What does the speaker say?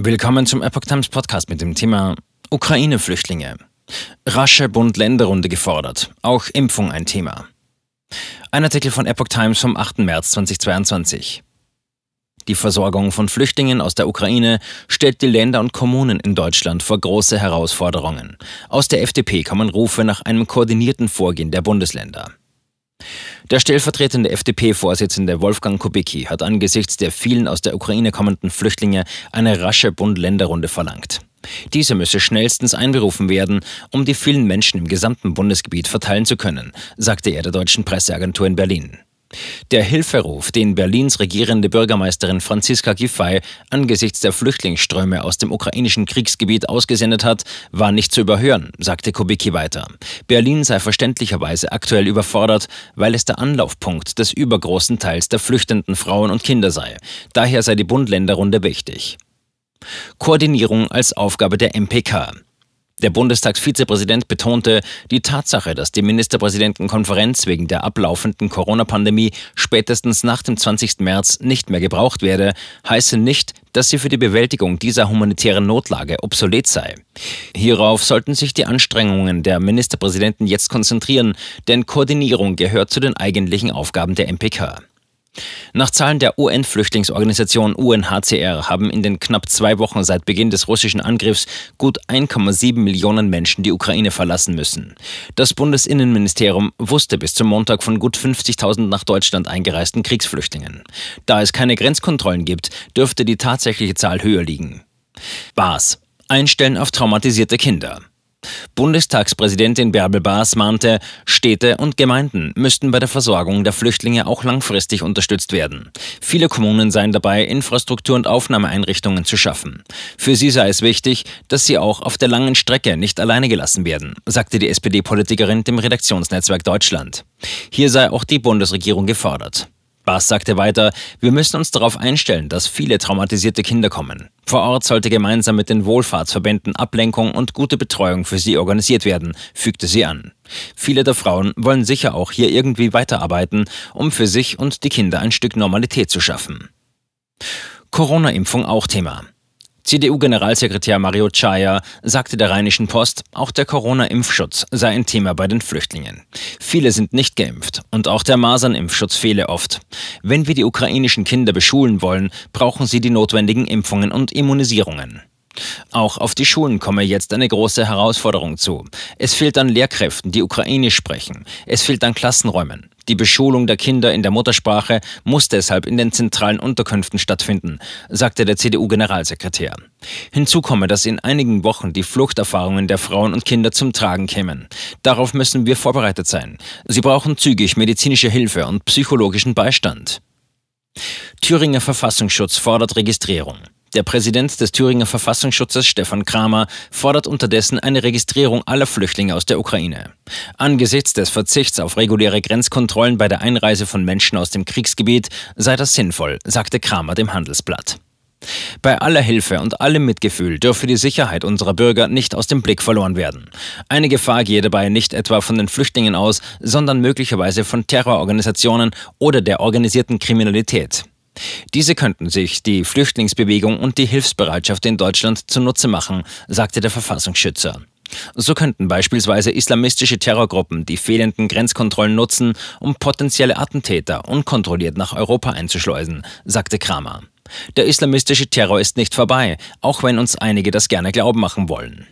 Willkommen zum Epoch Times Podcast mit dem Thema Ukraine-Flüchtlinge. Rasche Bund-Länder-Runde gefordert. Auch Impfung ein Thema. Ein Artikel von Epoch Times vom 8. März 2022. Die Versorgung von Flüchtlingen aus der Ukraine stellt die Länder und Kommunen in Deutschland vor große Herausforderungen. Aus der FDP kommen Rufe nach einem koordinierten Vorgehen der Bundesländer. Der stellvertretende FDP-Vorsitzende Wolfgang Kubicki hat angesichts der vielen aus der Ukraine kommenden Flüchtlinge eine rasche Bund-Länder-Runde verlangt. Diese müsse schnellstens einberufen werden, um die vielen Menschen im gesamten Bundesgebiet verteilen zu können, sagte er der deutschen Presseagentur in Berlin. Der Hilferuf, den Berlins regierende Bürgermeisterin Franziska Giffey angesichts der Flüchtlingsströme aus dem ukrainischen Kriegsgebiet ausgesendet hat, war nicht zu überhören, sagte Kubicki weiter. Berlin sei verständlicherweise aktuell überfordert, weil es der Anlaufpunkt des übergroßen Teils der flüchtenden Frauen und Kinder sei. Daher sei die Bund-Länder-Runde wichtig. Koordinierung als Aufgabe der MPK. Der Bundestagsvizepräsident betonte, die Tatsache, dass die Ministerpräsidentenkonferenz wegen der ablaufenden Corona-Pandemie spätestens nach dem 20. März nicht mehr gebraucht werde, heiße nicht, dass sie für die Bewältigung dieser humanitären Notlage obsolet sei. Hierauf sollten sich die Anstrengungen der Ministerpräsidenten jetzt konzentrieren, denn Koordinierung gehört zu den eigentlichen Aufgaben der MPK. Nach Zahlen der UN-Flüchtlingsorganisation UNHCR haben in den knapp zwei Wochen seit Beginn des russischen Angriffs gut 1,7 Millionen Menschen die Ukraine verlassen müssen. Das Bundesinnenministerium wusste bis zum Montag von gut 50.000 nach Deutschland eingereisten Kriegsflüchtlingen. Da es keine Grenzkontrollen gibt, dürfte die tatsächliche Zahl höher liegen. Bas. Einstellen auf traumatisierte Kinder. Bundestagspräsidentin Bärbel Baas mahnte, Städte und Gemeinden müssten bei der Versorgung der Flüchtlinge auch langfristig unterstützt werden. Viele Kommunen seien dabei, Infrastruktur und Aufnahmeeinrichtungen zu schaffen. Für sie sei es wichtig, dass sie auch auf der langen Strecke nicht alleine gelassen werden, sagte die SPD-Politikerin dem Redaktionsnetzwerk Deutschland. Hier sei auch die Bundesregierung gefordert. Baas sagte weiter, wir müssen uns darauf einstellen, dass viele traumatisierte Kinder kommen. Vor Ort sollte gemeinsam mit den Wohlfahrtsverbänden Ablenkung und gute Betreuung für sie organisiert werden, fügte sie an. Viele der Frauen wollen sicher auch hier irgendwie weiterarbeiten, um für sich und die Kinder ein Stück Normalität zu schaffen. Corona-Impfung auch Thema. CDU-Generalsekretär Mario Chaya sagte der Rheinischen Post, auch der Corona-Impfschutz sei ein Thema bei den Flüchtlingen. Viele sind nicht geimpft und auch der Masernimpfschutz fehle oft. Wenn wir die ukrainischen Kinder beschulen wollen, brauchen sie die notwendigen Impfungen und Immunisierungen. Auch auf die Schulen komme jetzt eine große Herausforderung zu. Es fehlt an Lehrkräften, die ukrainisch sprechen. Es fehlt an Klassenräumen. Die Beschulung der Kinder in der Muttersprache muss deshalb in den zentralen Unterkünften stattfinden, sagte der CDU-Generalsekretär. Hinzu komme, dass in einigen Wochen die Fluchterfahrungen der Frauen und Kinder zum Tragen kämen. Darauf müssen wir vorbereitet sein. Sie brauchen zügig medizinische Hilfe und psychologischen Beistand. Thüringer Verfassungsschutz fordert Registrierung. Der Präsident des Thüringer Verfassungsschutzes, Stefan Kramer, fordert unterdessen eine Registrierung aller Flüchtlinge aus der Ukraine. Angesichts des Verzichts auf reguläre Grenzkontrollen bei der Einreise von Menschen aus dem Kriegsgebiet sei das sinnvoll, sagte Kramer dem Handelsblatt. Bei aller Hilfe und allem Mitgefühl dürfe die Sicherheit unserer Bürger nicht aus dem Blick verloren werden. Eine Gefahr gehe dabei nicht etwa von den Flüchtlingen aus, sondern möglicherweise von Terrororganisationen oder der organisierten Kriminalität. Diese könnten sich die Flüchtlingsbewegung und die Hilfsbereitschaft in Deutschland zunutze machen, sagte der Verfassungsschützer. So könnten beispielsweise islamistische Terrorgruppen die fehlenden Grenzkontrollen nutzen, um potenzielle Attentäter unkontrolliert nach Europa einzuschleusen, sagte Kramer. Der islamistische Terror ist nicht vorbei, auch wenn uns einige das gerne glauben machen wollen.